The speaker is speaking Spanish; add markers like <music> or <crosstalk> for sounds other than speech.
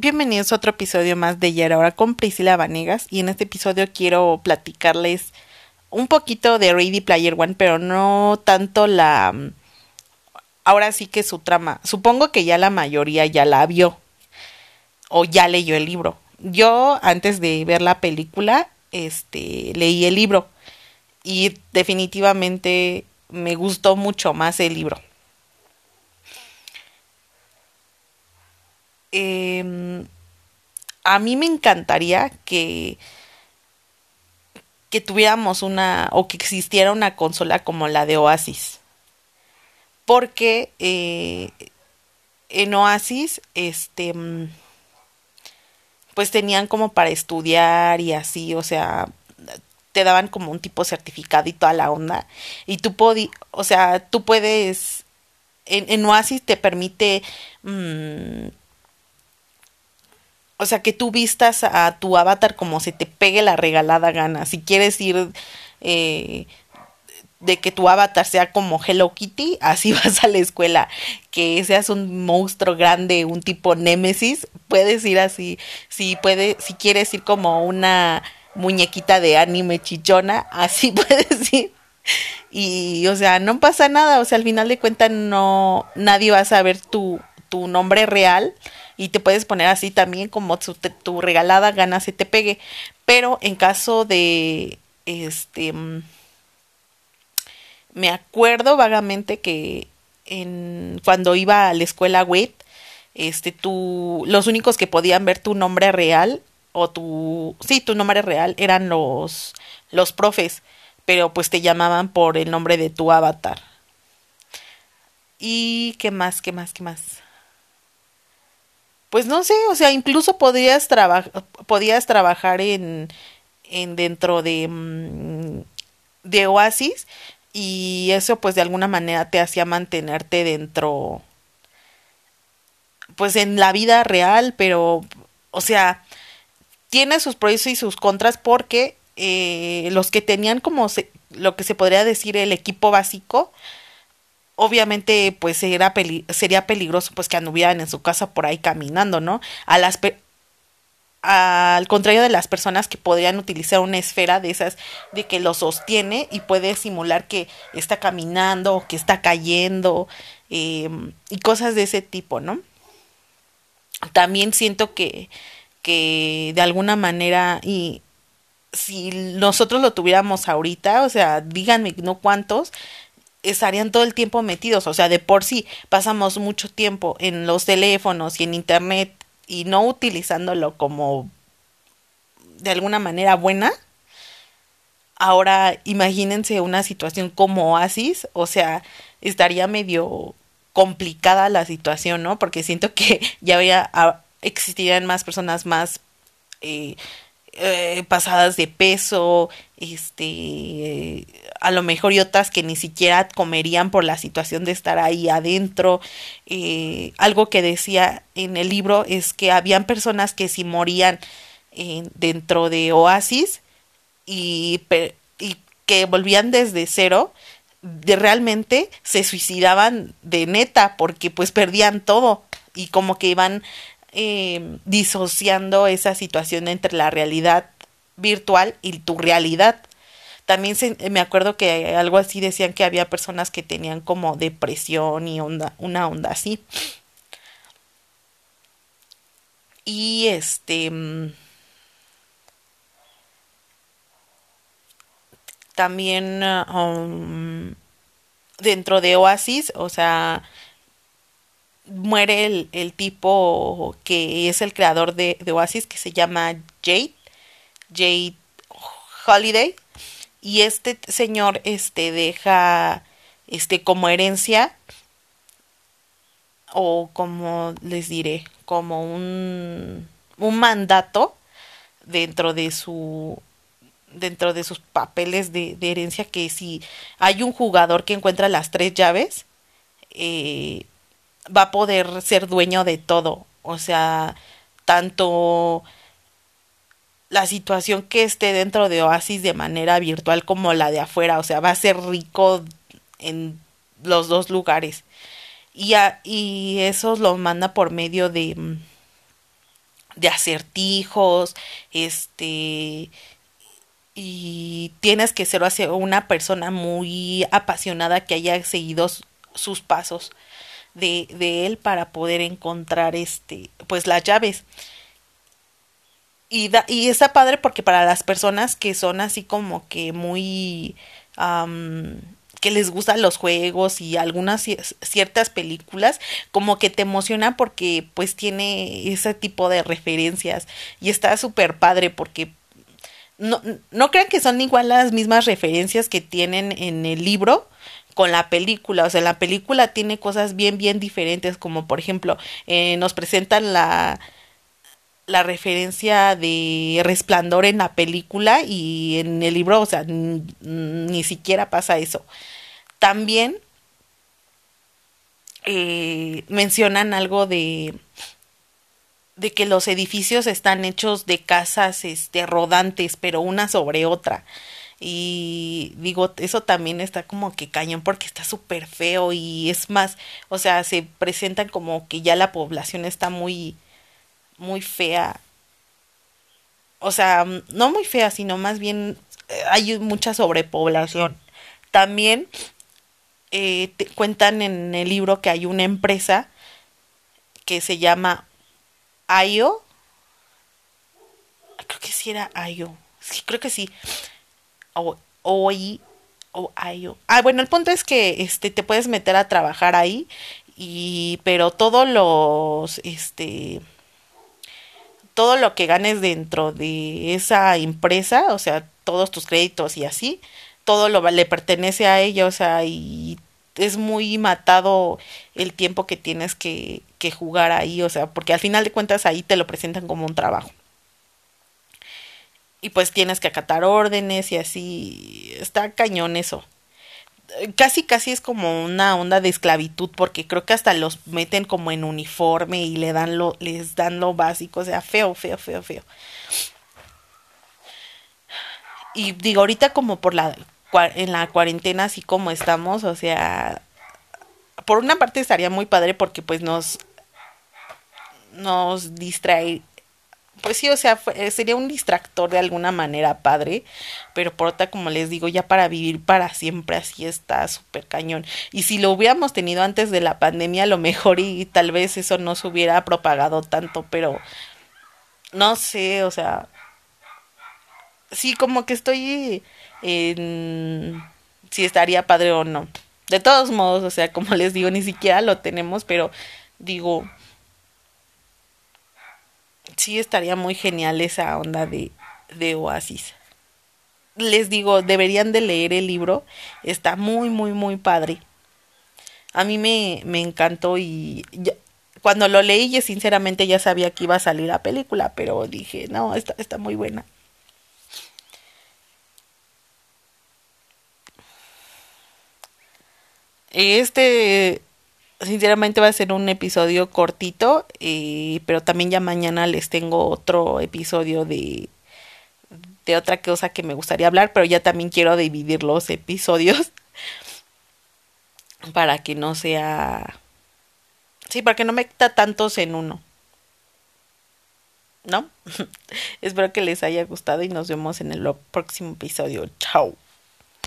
Bienvenidos a otro episodio más de Yara ahora con Priscila Vanegas y en este episodio quiero platicarles un poquito de Ready Player One, pero no tanto la ahora sí que su trama. Supongo que ya la mayoría ya la vio o ya leyó el libro. Yo antes de ver la película, este, leí el libro y definitivamente me gustó mucho más el libro. Eh, a mí me encantaría que que tuviéramos una o que existiera una consola como la de Oasis. Porque eh, en Oasis, este, mm, pues tenían como para estudiar y así, o sea, te daban como un tipo certificado y toda la onda, y tú podías, o sea, tú puedes, en, Oasis te permite, mm, o sea, que tú vistas a tu avatar como se te pegue la regalada gana, si quieres ir... Eh, de que tu avatar sea como Hello Kitty, así <laughs> vas a la escuela, que seas un monstruo grande, un tipo Némesis, puedes ir así, si puede, si quieres ir como una muñequita de anime chichona, así <laughs> puedes ir. Y, o sea, no pasa nada, o sea, al final de cuentas no, nadie va a saber tu, tu nombre real y te puedes poner así también como tu, regalada gana se te pegue. Pero en caso de, este, me acuerdo vagamente que en, cuando iba a la escuela WIT, este, tú, los únicos que podían ver tu nombre real o tu, sí, tu nombre real eran los, los profes, pero pues te llamaban por el nombre de tu avatar. ¿Y qué más, qué más, qué más? Pues no sé, o sea, incluso podías, podías trabajar en, en dentro de, mm, de Oasis y eso pues de alguna manera te hacía mantenerte dentro pues en la vida real, pero o sea, tiene sus pros y sus contras porque eh, los que tenían como lo que se podría decir el equipo básico, obviamente pues sería peligroso pues que anduvieran en su casa por ahí caminando, ¿no? A las al contrario de las personas que podrían utilizar una esfera de esas de que lo sostiene y puede simular que está caminando o que está cayendo em, y cosas de ese tipo, ¿no? También siento que, que de alguna manera y si nosotros lo tuviéramos ahorita, o sea, díganme no cuántos, estarían todo el tiempo metidos, o sea, de por sí pasamos mucho tiempo en los teléfonos y en internet y no utilizándolo como de alguna manera buena, ahora imagínense una situación como Oasis, o sea, estaría medio complicada la situación, ¿no? Porque siento que <laughs> ya existirían más personas más eh, eh, pasadas de peso, este, a lo mejor y otras que ni siquiera comerían por la situación de estar ahí adentro. Eh, algo que decía en el libro es que habían personas que si morían dentro de Oasis y, y que volvían desde cero, de realmente se suicidaban de neta porque pues perdían todo y como que iban eh, disociando esa situación entre la realidad virtual y tu realidad. También me acuerdo que algo así decían que había personas que tenían como depresión y onda, una onda así. Y este... Mm, también um, dentro de Oasis, o sea, muere el, el, tipo que es el creador de, Oasis, que se llama Jade, Jade Holiday, y este señor este deja este como herencia o como les diré, como un un mandato dentro de su dentro de sus papeles de, de herencia que si hay un jugador que encuentra las tres llaves eh, va a poder ser dueño de todo. O sea, tanto la situación que esté dentro de Oasis de manera virtual como la de afuera. O sea, va a ser rico en los dos lugares. Y, y eso lo manda por medio de de acertijos, este y tienes que ser una persona muy apasionada que haya seguido sus pasos de, de él para poder encontrar este pues las llaves. Y, da, y está padre porque para las personas que son así como que muy que les gustan los juegos y algunas ciertas películas, como que te emociona porque pues tiene ese tipo de referencias. Y está súper padre porque no, no crean que son igual las mismas referencias que tienen en el libro con la película, o sea, la película tiene cosas bien, bien diferentes, como por ejemplo, eh, nos presentan la, la referencia de resplandor en la película y en el libro, o sea, ni siquiera pasa eso. También eh, mencionan algo de de que los edificios están hechos de casas este rodantes pero una sobre otra y digo eso también está como que cañón porque está súper feo y es más o sea se presentan como que ya la población está muy muy fea. O sea, no muy fea, sino más bien eh, hay mucha sobrepoblación. También eh, cuentan en el libro que hay una empresa que se llama IO. Creo que sí era IO. Sí, creo que sí. O, o. Ah, bueno, el punto es que este, te puedes meter a trabajar ahí. Y, pero todos los, este, todo lo que ganes dentro de esa empresa, o sea, todos tus créditos y así, todo lo le pertenece a ella, o sea, y es muy matado el tiempo que tienes que, que jugar ahí, o sea, porque al final de cuentas ahí te lo presentan como un trabajo. Y pues tienes que acatar órdenes y así, está cañón eso casi casi es como una onda de esclavitud porque creo que hasta los meten como en uniforme y le dan lo les dan lo básico, o sea, feo, feo, feo, feo. Y digo, ahorita como por la en la cuarentena así como estamos, o sea, por una parte estaría muy padre porque pues nos nos distrae pues sí, o sea, eh, sería un distractor de alguna manera padre, pero por otra, como les digo, ya para vivir para siempre así está súper cañón. Y si lo hubiéramos tenido antes de la pandemia, a lo mejor y, tal vez eso no se hubiera propagado tanto, pero no sé, o sea, sí, como que estoy en si estaría padre o no. De todos modos, o sea, como les digo, ni siquiera lo tenemos, pero digo, sí estaría muy genial esa onda de, de Oasis. Les digo, deberían de leer el libro, está muy, muy, muy padre. A mí me, me encantó y cuando lo leí, yo sinceramente ya sabía que iba a salir la película, pero dije, no, está, está muy buena. Este sinceramente va a ser un episodio cortito, eh, pero también ya mañana les tengo otro episodio de, de otra cosa que me gustaría hablar, pero ya también quiero dividir los episodios <laughs> para que no sea... Sí, para que no meta tantos en uno. ¿No? <laughs> Espero que les haya gustado y nos vemos en el próximo episodio. Chao.